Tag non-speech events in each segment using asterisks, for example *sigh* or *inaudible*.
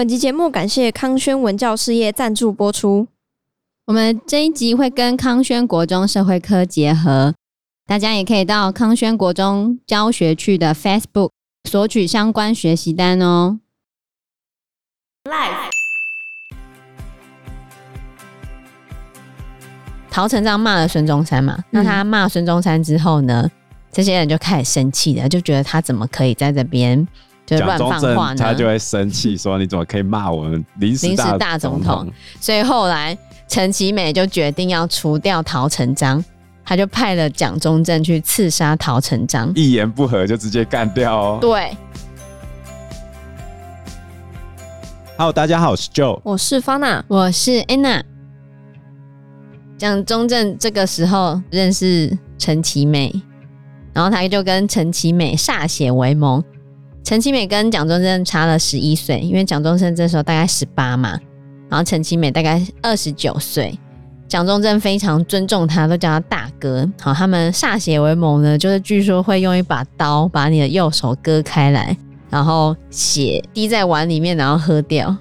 本集节目感谢康轩文教事业赞助播出。我们这一集会跟康轩国中社会科结合，大家也可以到康轩国中教学区的 Facebook 索取相关学习单哦。Live，陶成章骂了孙中山嘛？嗯、那他骂孙中山之后呢？这些人就开始生气了，就觉得他怎么可以在这边就乱放话呢？他就会生气说：“你怎么可以骂我们临时大，总统？”所以后来。陈其美就决定要除掉陶成章，他就派了蒋中正去刺杀陶成章，一言不合就直接干掉哦。对，Hello，大家好，我是 Joe，我是 Fana，我是 Anna。蒋中正这个时候认识陈其美，然后他就跟陈其美歃血为盟。陈其美跟蒋中正差了十一岁，因为蒋中正这时候大概十八嘛。然后陈其美大概二十九岁，蒋中正非常尊重他，都叫他大哥。好，他们歃血为盟呢，就是据说会用一把刀把你的右手割开来，然后血滴在碗里面，然后喝掉。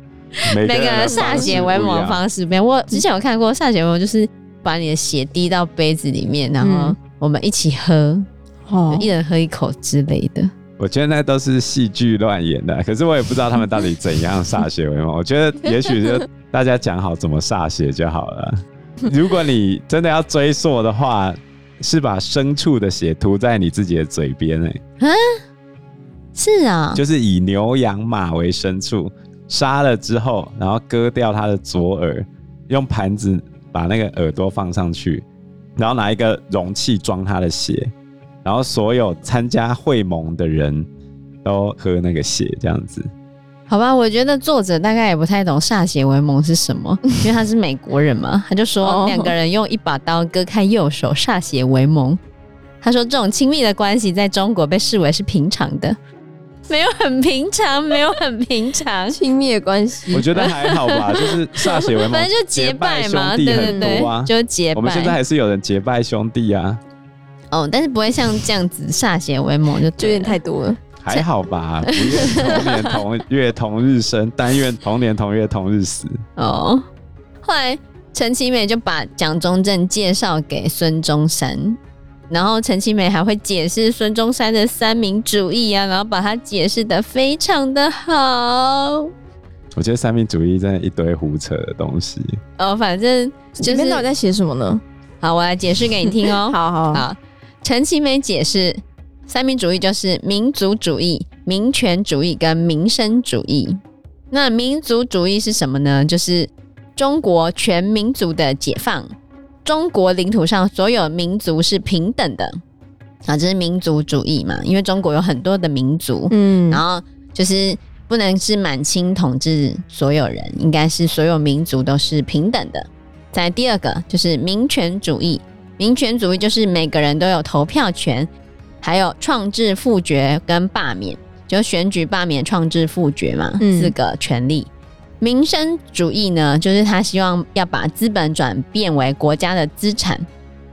那个歃血为盟的方式不一样。我之前有看过歃血为盟，就是把你的血滴到杯子里面，然后我们一起喝，哦，一人喝一口之类的。我觉得那都是戏剧乱演的，*laughs* 可是我也不知道他们到底怎样歃血为盟。我觉得也许就大家讲好怎么歃血就好了。*laughs* 如果你真的要追溯的话，是把牲畜的血涂在你自己的嘴边哎。嗯，是啊，就是以牛羊马为牲畜，杀了之后，然后割掉它的左耳，用盘子把那个耳朵放上去，然后拿一个容器装它的血。然后所有参加会盟的人都喝那个血，这样子，好吧？我觉得作者大概也不太懂歃血为盟是什么，*laughs* 因为他是美国人嘛，他就说两个人用一把刀割开右手歃血为盟。他说这种亲密的关系在中国被视为是平常的，没有很平常，没有很平常 *laughs* 亲密的关系。我觉得还好吧，*laughs* 就是歃血为盟，反正就结拜嘛，对对对，就结拜。我们现在还是有人结拜兄弟啊。哦，但是不会像这样子歃血为盟，就就有点太多了。还好吧，*laughs* 不愿同年同月同日生，但愿同年同月同日死。哦，后来陈其美就把蒋中正介绍给孙中山，然后陈其美还会解释孙中山的三民主义啊，然后把它解释的非常的好。我觉得三民主义真的一堆胡扯的东西。哦，反正就是里面在写什么呢？好，我来解释给你听哦。好 *laughs* 好好。陈其美解释，三民主义就是民族主义、民权主义跟民生主义。那民族主义是什么呢？就是中国全民族的解放，中国领土上所有民族是平等的啊，这是民族主义嘛。因为中国有很多的民族，嗯，然后就是不能是满清统治所有人，应该是所有民族都是平等的。在第二个就是民权主义。民权主义就是每个人都有投票权，还有创制复决跟罢免，就选举、罢免、创制、复决嘛，四、嗯、个权利。民生主义呢，就是他希望要把资本转变为国家的资产，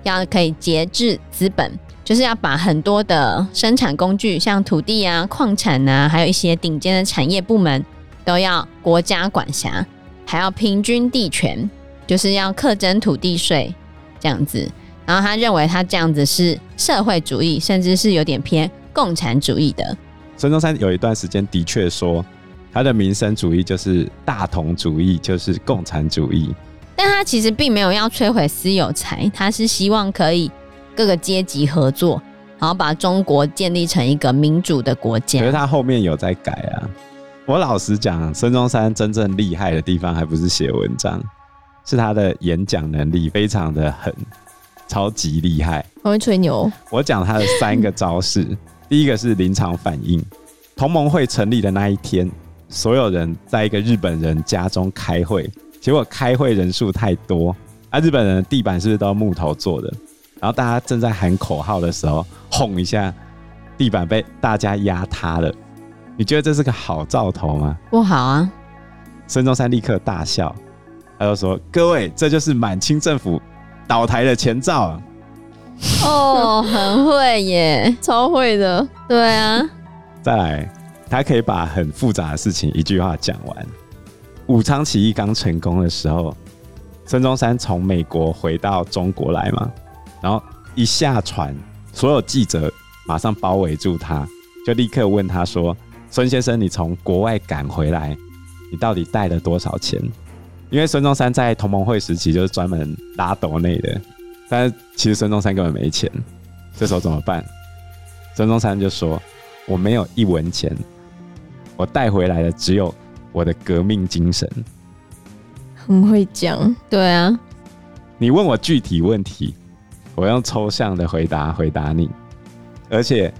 要可以节制资本，就是要把很多的生产工具，像土地啊、矿产啊，还有一些顶尖的产业部门，都要国家管辖，还要平均地权，就是要课征土地税，这样子。然后他认为他这样子是社会主义，甚至是有点偏共产主义的。孙中山有一段时间的确说，他的民生主义就是大同主义，就是共产主义。但他其实并没有要摧毁私有财，他是希望可以各个阶级合作，然后把中国建立成一个民主的国家。可是他后面有在改啊。我老实讲，孙中山真正厉害的地方，还不是写文章，是他的演讲能力非常的狠。超级厉害，我会吹牛。我讲他的三个招式，*laughs* 第一个是临场反应。同盟会成立的那一天，所有人在一个日本人家中开会，结果开会人数太多，啊，日本人的地板是不是都木头做的？然后大家正在喊口号的时候，轰一下，地板被大家压塌了。你觉得这是个好兆头吗？不好啊！孙中山立刻大笑，他就说：“各位，这就是满清政府。”倒台的前兆啊！哦，很会耶，*laughs* 超会的。对啊，再来，他可以把很复杂的事情一句话讲完。武昌起义刚成功的时候，孙中山从美国回到中国来嘛，然后一下船，所有记者马上包围住他，就立刻问他说：“孙先生，你从国外赶回来，你到底带了多少钱？”因为孙中山在同盟会时期就是专门拉斗内的，但是其实孙中山根本没钱，这时候怎么办？孙中山就说：“我没有一文钱，我带回来的只有我的革命精神。”很会讲，对啊。你问我具体问题，我用抽象的回答回答你，而且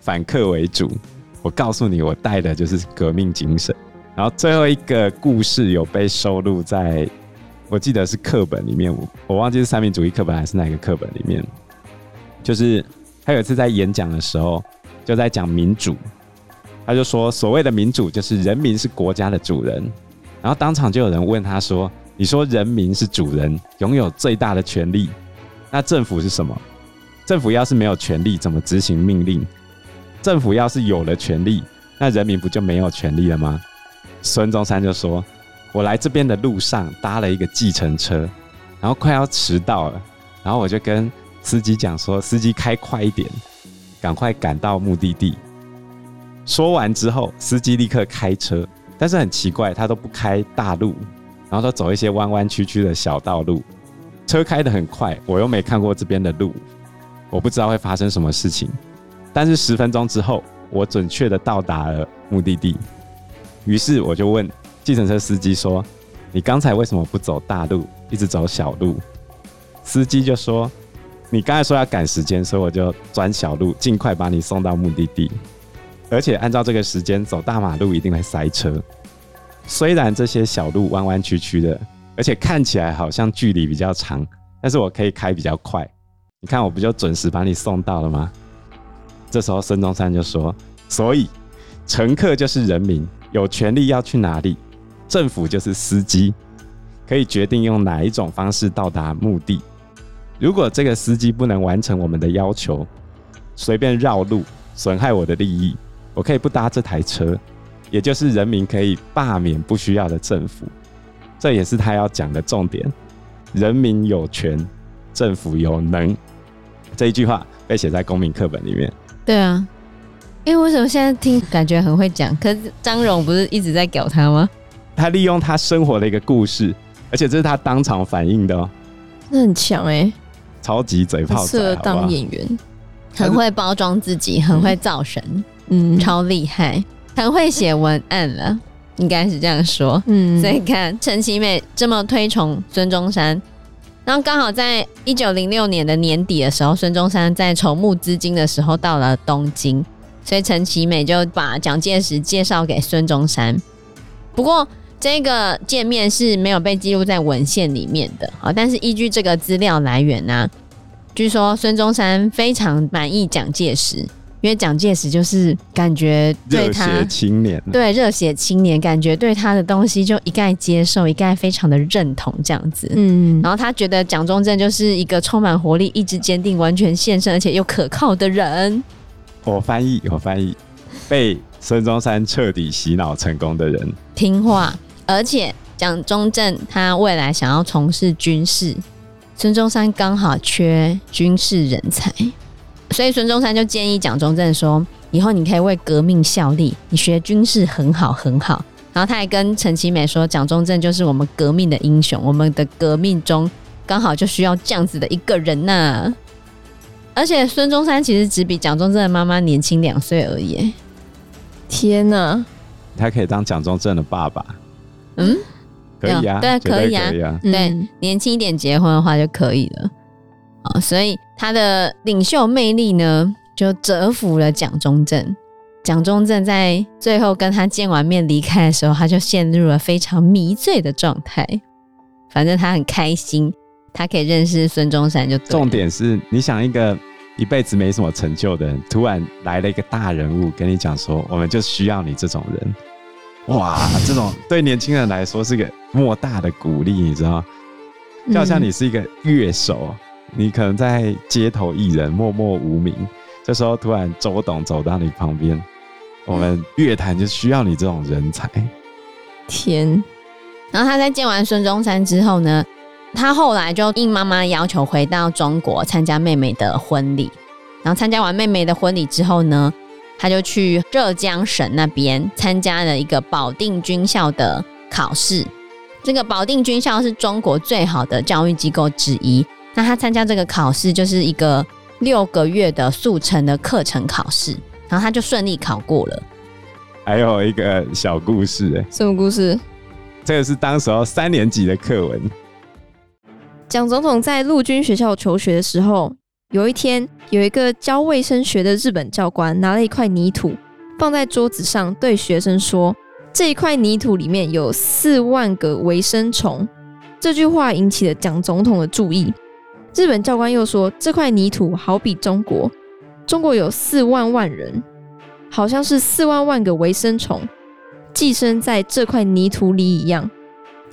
反客为主。我告诉你，我带的就是革命精神。然后最后一个故事有被收录在，我记得是课本里面，我我忘记是三民主义课本还是哪个课本里面。就是他有一次在演讲的时候，就在讲民主，他就说所谓的民主就是人民是国家的主人。然后当场就有人问他说：“你说人民是主人，拥有最大的权利，那政府是什么？政府要是没有权力，怎么执行命令？政府要是有了权力，那人民不就没有权利了吗？”孙中山就说：“我来这边的路上搭了一个计程车，然后快要迟到了，然后我就跟司机讲说，司机开快一点，赶快赶到目的地。”说完之后，司机立刻开车，但是很奇怪，他都不开大路，然后都走一些弯弯曲曲的小道路，车开得很快，我又没看过这边的路，我不知道会发生什么事情。但是十分钟之后，我准确地到达了目的地。于是我就问计程车司机说：“你刚才为什么不走大路，一直走小路？”司机就说：“你刚才说要赶时间，所以我就转小路，尽快把你送到目的地。而且按照这个时间走大马路一定会塞车。虽然这些小路弯弯曲曲的，而且看起来好像距离比较长，但是我可以开比较快。你看我不就准时把你送到了吗？”这时候孙中山就说：“所以乘客就是人民。”有权利要去哪里，政府就是司机，可以决定用哪一种方式到达目的。如果这个司机不能完成我们的要求，随便绕路，损害我的利益，我可以不搭这台车，也就是人民可以罢免不需要的政府。这也是他要讲的重点：人民有权，政府有能。这一句话被写在公民课本里面。对啊。因为为什么现在听感觉很会讲？可是张荣不是一直在屌他吗？他利用他生活的一个故事，而且这是他当场反应的哦。那很强哎，超级嘴炮，适合当演员，很会包装自己，很会造神，嗯，超厉害，很会写文案了，*laughs* 应该是这样说。嗯，所以看陈其美这么推崇孙中山，然后刚好在一九零六年的年底的时候，孙中山在筹募资金的时候到了东京。所以陈其美就把蒋介石介绍给孙中山，不过这个见面是没有被记录在文献里面的啊。但是依据这个资料来源呢、啊，据说孙中山非常满意蒋介石，因为蒋介石就是感觉对他热血青年，对热血青年，感觉对他的东西就一概接受，一概非常的认同这样子。嗯，然后他觉得蒋中正就是一个充满活力、意志坚定、完全献身而且又可靠的人。我翻译，我翻译，被孙中山彻底洗脑成功的人，听话，而且蒋中正他未来想要从事军事，孙中山刚好缺军事人才，所以孙中山就建议蒋中正说：“以后你可以为革命效力，你学军事很好很好。”然后他还跟陈其美说：“蒋中正就是我们革命的英雄，我们的革命中刚好就需要这样子的一个人呐、”而且孙中山其实只比蒋中正的妈妈年轻两岁而已。天哪！他可以当蒋中正的爸爸。嗯，可以啊，对，可以啊，可以啊，对，年轻一点结婚的话就可以了。啊，所以他的领袖魅力呢，就折服了蒋中正。蒋中正在最后跟他见完面离开的时候，他就陷入了非常迷醉的状态。反正他很开心。他可以认识孙中山就对，重点是你想一个一辈子没什么成就的人，突然来了一个大人物跟你讲说，我们就需要你这种人，哇，这种对年轻人来说是个莫大的鼓励，你知道吗？就好像你是一个乐手，你可能在街头艺人默默无名，这时候突然周董走到你旁边，我们乐坛就需要你这种人才。天。然后他在见完孙中山之后呢，他后来就应妈妈要求回到中国参加妹妹的婚礼。然后参加完妹妹的婚礼之后呢，他就去浙江省那边参加了一个保定军校的考试。这个保定军校是中国最好的教育机构之一。那他参加这个考试就是一个六个月的速成的课程考试，然后他就顺利考过了。还有一个小故事，哎，什么故事？这个是当时候三年级的课文。蒋总统在陆军学校求学的时候，有一天有一个教卫生学的日本教官拿了一块泥土放在桌子上，对学生说：“这一块泥土里面有四万个微生虫。”这句话引起了蒋总统的注意。日本教官又说：“这块泥土好比中国，中国有四万万人。”好像是四万万个微生虫寄生在这块泥土里一样。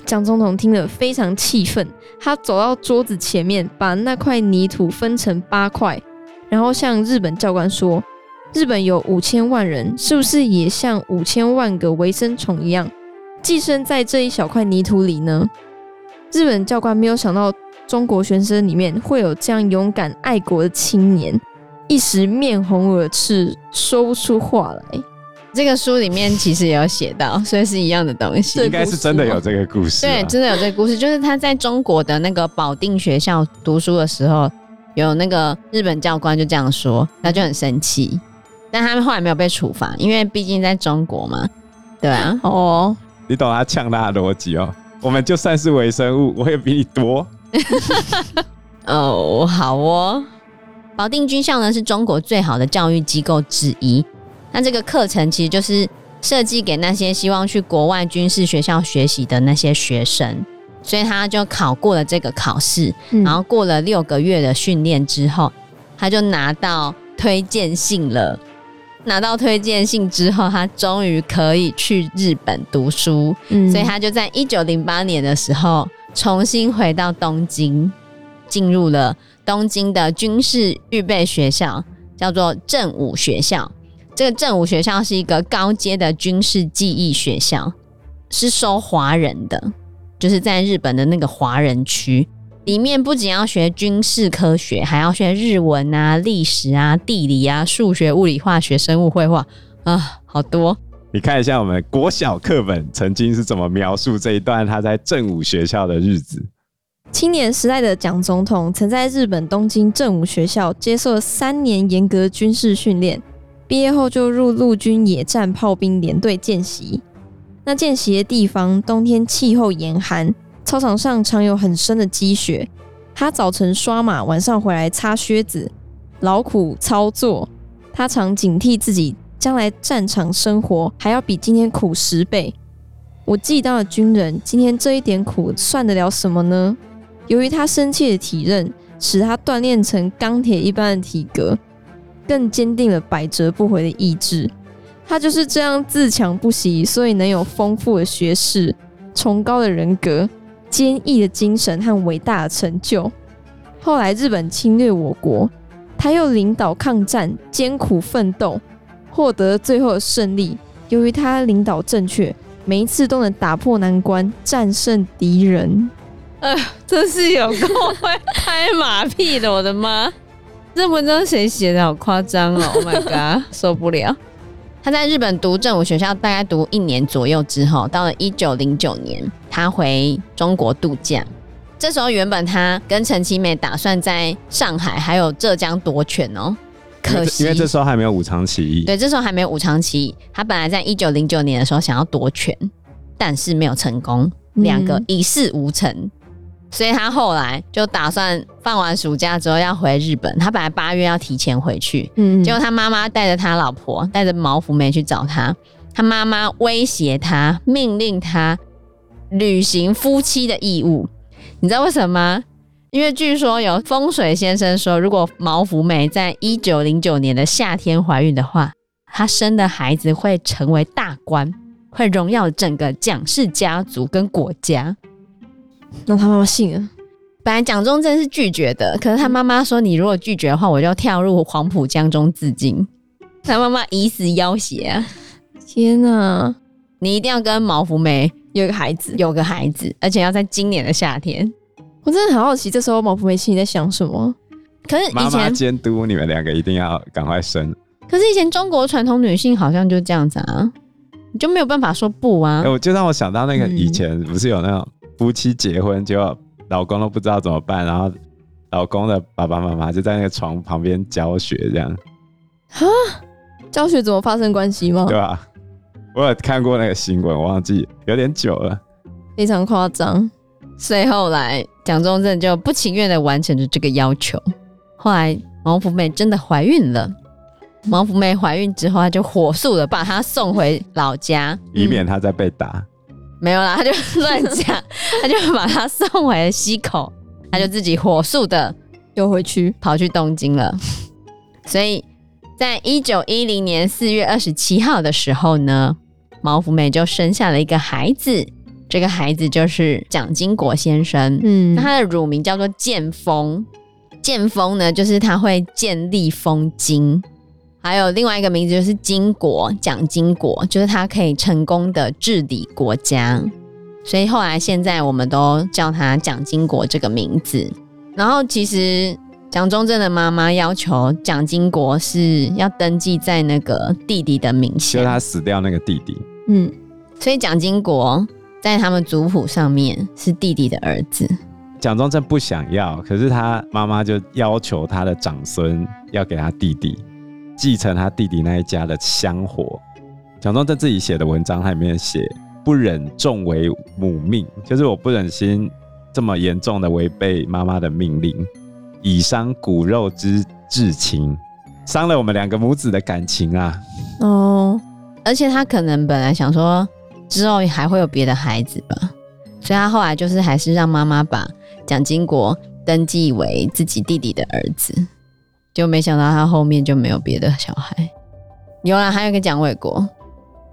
蒋总统听了非常气愤，他走到桌子前面，把那块泥土分成八块，然后向日本教官说：“日本有五千万人，是不是也像五千万个微生虫一样寄生在这一小块泥土里呢？”日本教官没有想到中国学生里面会有这样勇敢爱国的青年。一时面红耳赤，说不出话来。这个书里面其实也有写到，所以是一样的东西。应该是真的有这个故事。对，真的有这个故事，就是他在中国的那个保定学校读书的时候，有那个日本教官就这样说，他就很生气。但他们后来没有被处罚，因为毕竟在中国嘛。对啊。*laughs* 哦，你懂他呛他的逻辑哦。我们就算是微生物，我也比你多。哦，好哦。保定军校呢，是中国最好的教育机构之一。那这个课程其实就是设计给那些希望去国外军事学校学习的那些学生，所以他就考过了这个考试，然后过了六个月的训练之后，他就拿到推荐信了。拿到推荐信之后，他终于可以去日本读书。所以他就在一九零八年的时候重新回到东京，进入了。东京的军事预备学校叫做正武学校，这个正武学校是一个高阶的军事技艺学校，是收华人的，就是在日本的那个华人区里面，不仅要学军事科学，还要学日文啊、历史啊、地理啊、数学、物理、化学、生物、绘画啊，好多。你看一下我们国小课本曾经是怎么描述这一段他在正武学校的日子。青年时代的蒋总统曾在日本东京正武学校接受三年严格军事训练，毕业后就入陆军野战炮兵连队见习。那见习的地方冬天气候严寒，操场上常有很深的积雪。他早晨刷马，晚上回来擦靴子，劳苦操作。他常警惕自己，将来战场生活还要比今天苦十倍。我既当了军人，今天这一点苦算得了什么呢？由于他深切的体认，使他锻炼成钢铁一般的体格，更坚定了百折不回的意志。他就是这样自强不息，所以能有丰富的学识、崇高的人格、坚毅的精神和伟大的成就。后来日本侵略我国，他又领导抗战，艰苦奋斗，获得最后的胜利。由于他领导正确，每一次都能打破难关，战胜敌人。呃，真是有够会拍马屁的，我的妈！这文章谁写的？好夸张哦！Oh my god，*laughs* 受不了！他在日本读政府学校，大概读一年左右之后，到了一九零九年，他回中国度假。这时候，原本他跟陈其美打算在上海还有浙江夺权哦，可惜因为这时候还没有武昌起义。对，这时候还没有武昌起义。他本来在一九零九年的时候想要夺权，但是没有成功，两个一事无成。所以他后来就打算放完暑假之后要回日本。他本来八月要提前回去，嗯，结果他妈妈带着他老婆带着毛福梅去找他。他妈妈威胁他，命令他履行夫妻的义务。你知道为什么吗？因为据说有风水先生说，如果毛福梅在一九零九年的夏天怀孕的话，她生的孩子会成为大官，会荣耀整个蒋氏家族跟国家。那他妈妈信了。本来蒋中正是拒绝的，可是他妈妈说：“你如果拒绝的话，我就跳入黄浦江中自尽。”他妈妈以死要挟啊！天哪，你一定要跟毛福梅有一个孩子，有个孩子，而且要在今年的夏天。我真的很好奇，这时候毛福梅心里在想什么？可是以前妈妈监督你们两个一定要赶快生。可是以前中国传统女性好像就这样子啊，你就没有办法说不啊。欸、我就让我想到那个以前不是有那种夫妻结婚，结果老公都不知道怎么办，然后老公的爸爸妈妈就在那个床旁边教学这样。啊，教学怎么发生关系吗？对吧？我有看过那个新闻，我忘记有点久了，非常夸张。所以后来蒋中正就不情愿的完成了这个要求。后来王福妹真的怀孕了。王福妹怀孕之后，她就火速的把她送回老家，以免她再被打。嗯、没有啦，他就乱讲，他就把他送回了溪口，他就自己火速的又回去跑去东京了。所以在一九一零年四月二十七号的时候呢，毛福美就生下了一个孩子，这个孩子就是蒋经国先生。嗯，那他的乳名叫做剑锋。剑锋呢就是他会建立风经。还有另外一个名字就是金国，蒋经国，就是他可以成功的治理国家，所以后来现在我们都叫他蒋经国这个名字。然后其实蒋中正的妈妈要求蒋经国是要登记在那个弟弟的名下，就是他死掉那个弟弟。嗯，所以蒋经国在他们族谱上面是弟弟的儿子。蒋中正不想要，可是他妈妈就要求他的长孙要给他弟弟。继承他弟弟那一家的香火，蒋中正自己写的文章，他里面写不忍重违母命，就是我不忍心这么严重的违背妈妈的命令，以伤骨肉之至情，伤了我们两个母子的感情啊！哦，而且他可能本来想说之后还会有别的孩子吧，所以他后来就是还是让妈妈把蒋经国登记为自己弟弟的儿子。就没想到他后面就没有别的小孩，有啦，还有一个蒋纬国，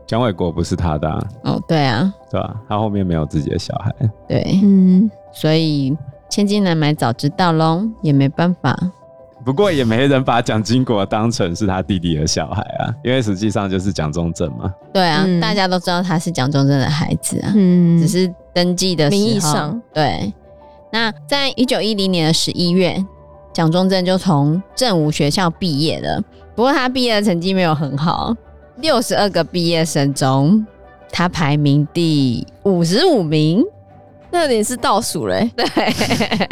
蒋纬国不是他的、啊、哦，对啊，对吧？他后面没有自己的小孩，对，嗯，所以千金难买早知道喽，也没办法。不过也没人把蒋经国当成是他弟弟的小孩啊，因为实际上就是蒋中正嘛。对啊，嗯、大家都知道他是蒋中正的孩子啊，嗯，只是登记的时候，名义上对。那在一九一零年的十一月。蒋中正就从正武学校毕业了，不过他毕业的成绩没有很好，六十二个毕业生中，他排名第五十五名，那你是倒数嘞。*laughs* 对，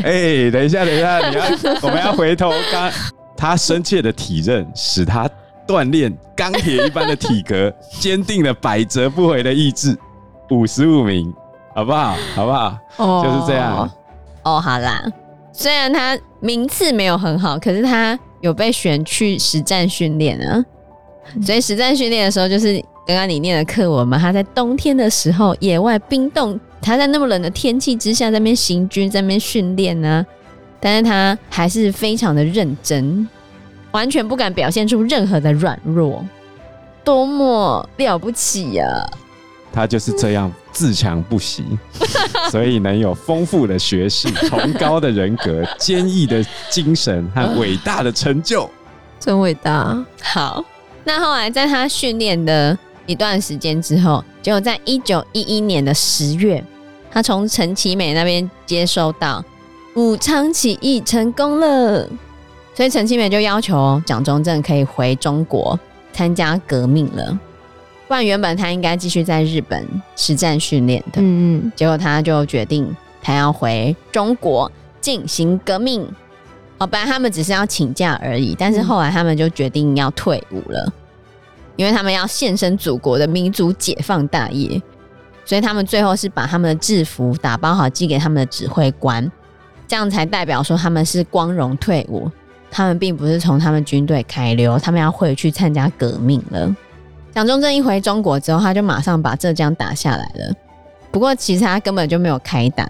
哎、欸，等一下，等一下，你要，*laughs* 我们要回头。刚他深切的体认，使他锻炼钢铁一般的体格，坚定了百折不回的意志。五十五名，好不好？好不好？哦，就是这样。哦，好啦。虽然他名次没有很好，可是他有被选去实战训练啊。所以实战训练的时候，就是刚刚你念的课文嘛。他在冬天的时候，野外冰冻，他在那么冷的天气之下，在那边行军，在那边训练呢。但是他还是非常的认真，完全不敢表现出任何的软弱，多么了不起呀、啊！他就是这样自强不息，*laughs* 所以能有丰富的学识、崇高的人格、坚毅的精神和伟大的成就，真伟大。好，那后来在他训练的一段时间之后，结果在一九一一年的十月，他从陈其美那边接收到武昌起义成功了，所以陈其美就要求蒋中正可以回中国参加革命了。不然原本他应该继续在日本实战训练的，嗯嗯，结果他就决定他要回中国进行革命。哦，本来他们只是要请假而已，但是后来他们就决定要退伍了，因为他们要献身祖国的民族解放大业，所以他们最后是把他们的制服打包好寄给他们的指挥官，这样才代表说他们是光荣退伍，他们并不是从他们军队开溜，他们要回去参加革命了。蒋中正一回中国之后，他就马上把浙江打下来了。不过其实他根本就没有开打，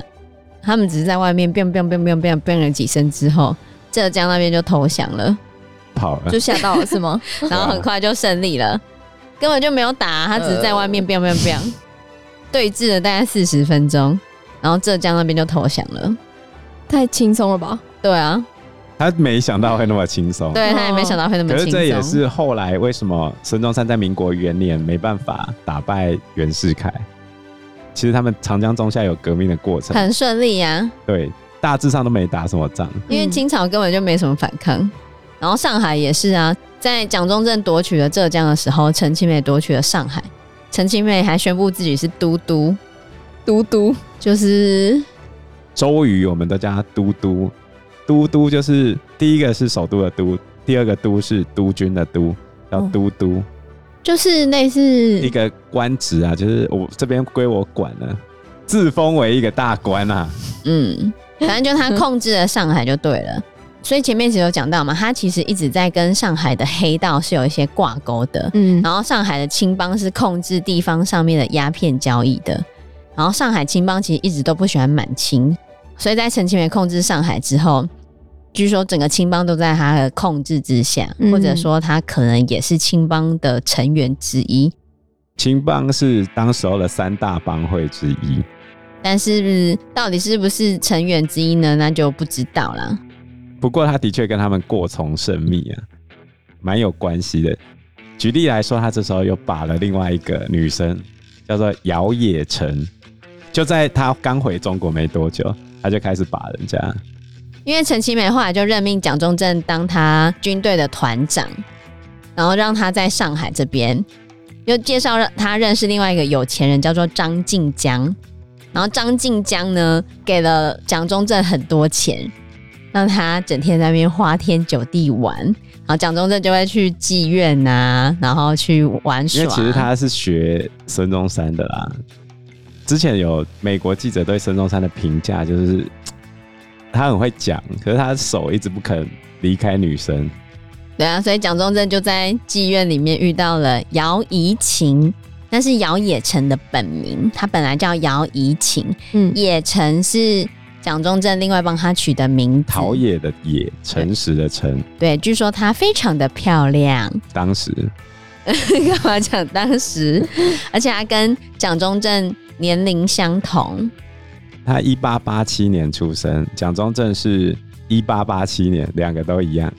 他们只是在外面 biang biang biang biang biang biang 了几声之后，浙江那边就投降了，跑了，就吓到了是吗？*laughs* 然后很快就胜利了，根本就没有打，他只是在外面 biang biang biang 对峙了大概四十分钟，然后浙江那边就投降了，太轻松了吧？对啊。他没想到会那么轻松，对，他也没想到会那么轻松。可是这也是后来为什么孙中山在民国元年没办法打败袁世凯，其实他们长江中下游革命的过程很顺利呀、啊。对，大致上都没打什么仗，因为清朝根本就没什么反抗。然后上海也是啊，在蒋中正夺取了浙江的时候，陈其美夺取了上海。陈其美还宣布自己是都督，都督就是周瑜，我们都叫他都督。都督就是第一个是首都的都，第二个都是督军的督，叫都督，就是类似一个官职啊，就是我这边归我管了，自封为一个大官啊。嗯，反正就他控制了上海就对了。所以前面其实有讲到嘛，他其实一直在跟上海的黑道是有一些挂钩的。嗯，然后上海的青帮是控制地方上面的鸦片交易的。然后上海青帮其实一直都不喜欢满清，所以在陈其美控制上海之后，据说整个青帮都在他的控制之下，嗯、或者说他可能也是青帮的成员之一。青帮是当时候的三大帮会之一，但是到底是不是成员之一呢？那就不知道了。不过他的确跟他们过从甚密啊，蛮有关系的。举例来说，他这时候又把了另外一个女生，叫做姚冶诚。就在他刚回中国没多久，他就开始把人家。因为陈其美后来就任命蒋中正当他军队的团长，然后让他在上海这边，又介绍让他认识另外一个有钱人，叫做张静江。然后张静江呢，给了蒋中正很多钱。让他整天在那边花天酒地玩，然后蒋中正就会去妓院啊，然后去玩耍。因为其实他是学孙中山的啦。之前有美国记者对孙中山的评价就是，他很会讲，可是他的手一直不肯离开女生。对啊，所以蒋中正就在妓院里面遇到了姚怡晴，那是姚冶诚的本名，他本来叫姚怡晴，嗯，冶诚是。蒋中正另外帮他取的名字，陶冶的冶，诚实的诚。对，据说她非常的漂亮。当时 *laughs* 干嘛讲当时？而且她跟蒋中正年龄相同。他一八八七年出生，蒋中正是一八八七年，两个都一样。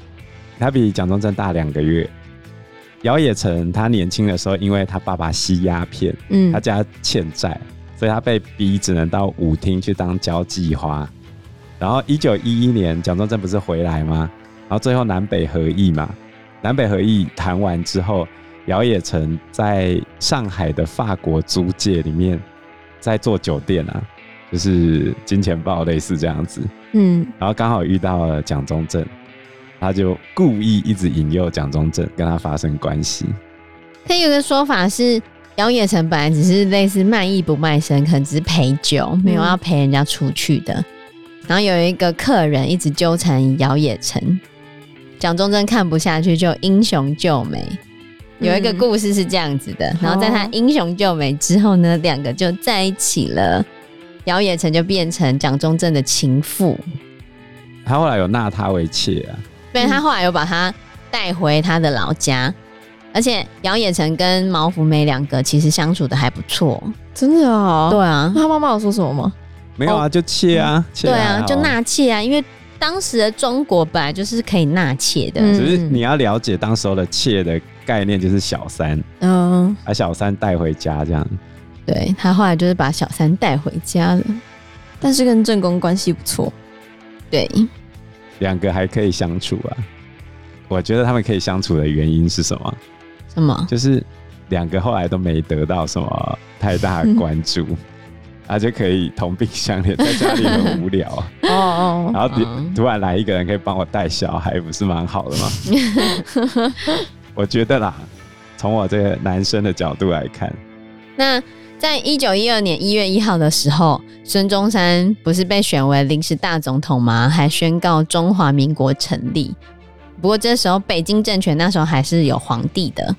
他比蒋中正大两个月。姚冶成他年轻的时候，因为他爸爸吸鸦片，嗯，他家欠债。所以他被逼只能到舞厅去当交际花，然后一九一一年蒋中正不是回来吗？然后最后南北合议嘛，南北合议谈完之后，姚冶成在上海的法国租界里面在做酒店啊，就是金钱豹类似这样子，嗯，然后刚好遇到了蒋中正，他就故意一直引诱蒋中正跟他发生关系。他有个说法是。姚冶成本来只是类似卖艺不卖身，可能只是陪酒，没有要陪人家出去的。嗯、然后有一个客人一直纠缠姚冶成，蒋中正看不下去，就英雄救美。有一个故事是这样子的，嗯、然后在他英雄救美之后呢，两个就在一起了。姚冶成就变成蒋中正的情妇，他后来有纳她为妾啊，对，他后来有把她带回他的老家。而且姚冶成跟毛福梅两个其实相处的还不错，真的啊？对啊，他妈妈有说什么吗？没有啊，就妾啊，对啊，就纳妾啊，因为当时的中国本来就是可以纳妾的，只是你要了解当时候的妾的概念就是小三，嗯，把小三带回家这样。对，他后来就是把小三带回家了，但是跟正宫关系不错，对，两个还可以相处啊。我觉得他们可以相处的原因是什么？什么？就是两个后来都没得到什么太大的关注，*laughs* 他、嗯、就可以同病相怜，在家里很无聊。哦 *laughs* 哦，*laughs* 然后突然来一个人可以帮我带小孩，不是蛮好的吗？我觉得啦，从我这个男生的角度来看，那在一九一二年一月一号的时候，孙中山不是被选为临时大总统吗？还宣告中华民国成立。不过这时候北京政权那时候还是有皇帝的。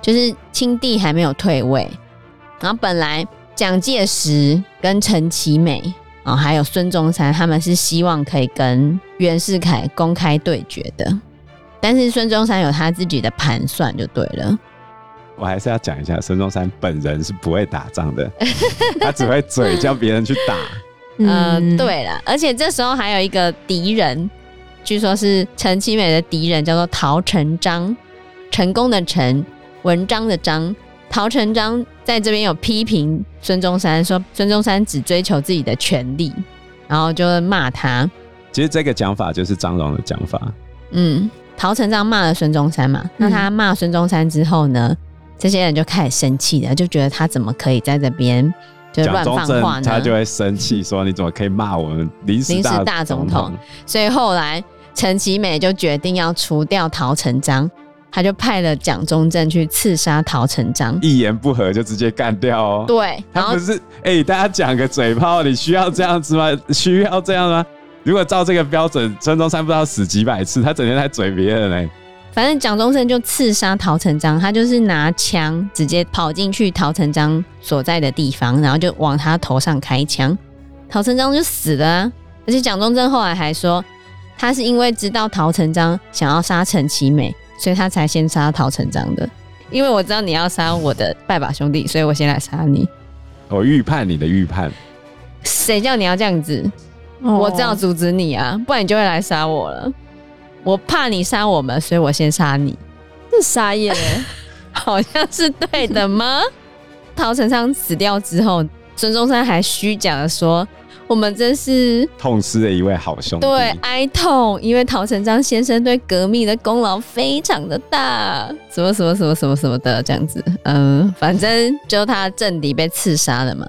就是清帝还没有退位，然后本来蒋介石跟陈其美，啊还有孙中山，他们是希望可以跟袁世凯公开对决的，但是孙中山有他自己的盘算，就对了。我还是要讲一下，孙中山本人是不会打仗的，*laughs* 他只会嘴叫别人去打。嗯，对了，而且这时候还有一个敌人，据说是陈其美的敌人，叫做陶成章，成功的成。文章的章，陶成章在这边有批评孙中山，说孙中山只追求自己的权利，然后就骂他。其实这个讲法就是张荣的讲法。嗯，陶成章骂了孙中山嘛，那他骂孙中山之后呢，这些人就开始生气了，就觉得他怎么可以在这边就乱放话呢？他就会生气说：“你怎么可以骂我们临时大总统？”所以后来陈其美就决定要除掉陶成章。他就派了蒋中正去刺杀陶成章，一言不合就直接干掉哦。对，他不是哎、欸，大家讲个嘴炮，你需要这样子吗？*laughs* 需要这样吗？如果照这个标准，孙中山不知道死几百次，他整天在嘴别人呢。反正蒋中正就刺杀陶成章，他就是拿枪直接跑进去陶成章所在的地方，然后就往他头上开枪，陶成章就死了啊。而且蒋中正后来还说，他是因为知道陶成章想要杀陈其美。所以他才先杀陶成章的，因为我知道你要杀我的拜把兄弟，所以我先来杀你。我预判你的预判，谁叫你要这样子？哦、我只好阻止你啊，不然你就会来杀我了。我怕你杀我们，所以我先杀你。这傻眼，*laughs* 好像是对的吗？陶成章死掉之后，孙中山还虚假的说。我们真是痛失了一位好兄弟，对，哀痛，因为陶成章先生对革命的功劳非常的大，什么什么什么什么什么的这样子，嗯，反正就他政敌被刺杀了嘛。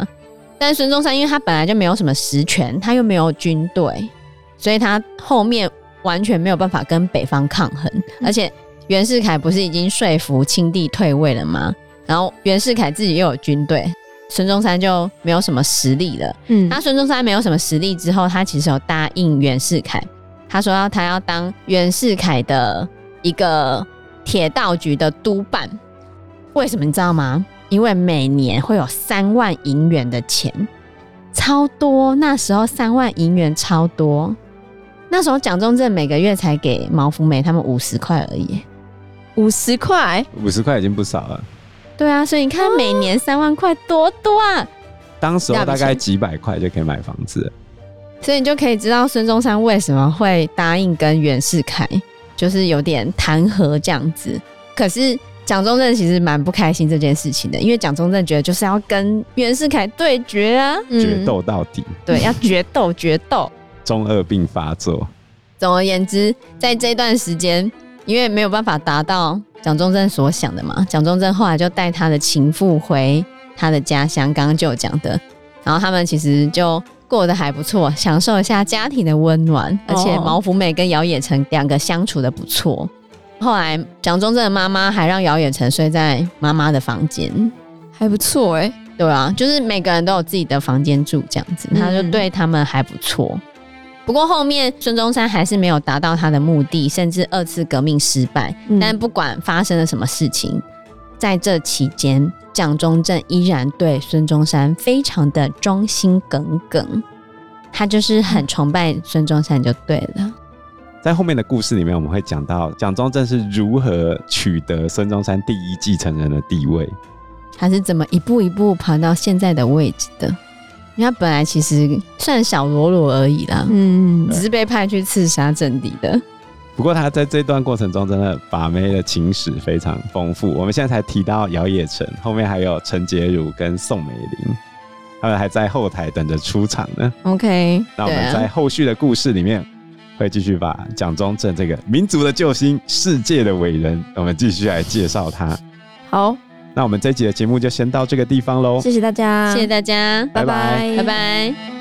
但孙中山因为他本来就没有什么实权，他又没有军队，所以他后面完全没有办法跟北方抗衡。而且袁世凯不是已经说服清帝退位了吗？然后袁世凯自己又有军队。孙中山就没有什么实力了。嗯，那孙中山没有什么实力之后，他其实有答应袁世凯，他说要他要当袁世凯的一个铁道局的督办。为什么你知道吗？因为每年会有三万银元的钱，超多。那时候三万银元超多。那时候蒋中正每个月才给毛福梅他们五十块而已，五十块，五十块已经不少了。对啊，所以你看，每年三万块多多啊！当时候大概几百块就可以买房子，所以你就可以知道孙中山为什么会答应跟袁世凯就是有点谈和这样子。可是蒋中正其实蛮不开心这件事情的，因为蒋中正觉得就是要跟袁世凯对决啊，决斗到底。对，要决斗，决斗，中二病发作。总而言之，在这段时间，因为没有办法达到。蒋中正所想的嘛，蒋中正后来就带他的情妇回他的家乡，刚刚就有讲的，然后他们其实就过得还不错，享受一下家庭的温暖，而且毛福美跟姚冶成两个相处的不错。后来蒋中正的妈妈还让姚冶成睡在妈妈的房间，还不错哎、欸，对啊，就是每个人都有自己的房间住这样子，他就对他们还不错。不过后面孙中山还是没有达到他的目的，甚至二次革命失败。嗯、但不管发生了什么事情，在这期间，蒋中正依然对孙中山非常的忠心耿耿，他就是很崇拜孙中山就对了。在后面的故事里面，我们会讲到蒋中正是如何取得孙中山第一继承人的地位，他是怎么一步一步爬到现在的位置的。因为他本来其实算小喽啰而已啦，嗯，只是被派去刺杀政敌的。不过他在这段过程中，真的把妹的情史非常丰富。我们现在才提到姚冶诚，后面还有陈洁如跟宋美龄，他们还在后台等着出场呢。OK，那我们在后续的故事里面，会继续把蒋中正这个民族的救星、世界的伟人，我们继续来介绍他。好。那我们这集的节目就先到这个地方喽，谢谢大家，谢谢大家，拜拜，拜拜。